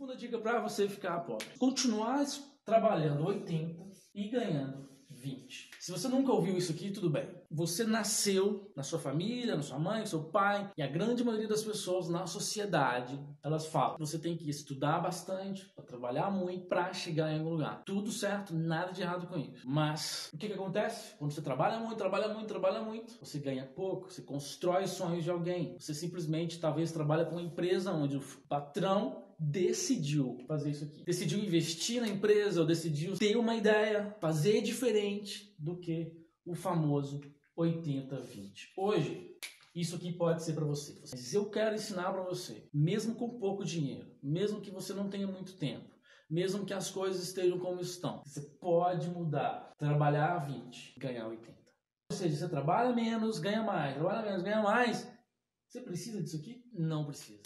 Segunda dica para você ficar pobre: continuar trabalhando 80 e ganhando 20. Se você nunca ouviu isso aqui, tudo bem. Você nasceu na sua família, na sua mãe, no seu pai, e a grande maioria das pessoas na sociedade, elas falam: você tem que estudar bastante, trabalhar muito, para chegar em algum lugar. Tudo certo, nada de errado com isso. Mas o que, que acontece? Quando você trabalha muito, trabalha muito, trabalha muito, você ganha pouco, você constrói sonhos de alguém. Você simplesmente talvez trabalha para uma empresa onde o patrão decidiu fazer isso aqui. Decidiu investir na empresa ou decidiu ter uma ideia, fazer diferente do que o famoso 80-20. Hoje, isso aqui pode ser para você. Mas eu quero ensinar para você, mesmo com pouco dinheiro, mesmo que você não tenha muito tempo, mesmo que as coisas estejam como estão, você pode mudar, trabalhar 20, ganhar 80. Ou seja, você trabalha menos, ganha mais, trabalha menos, ganha mais. Você precisa disso aqui? Não precisa.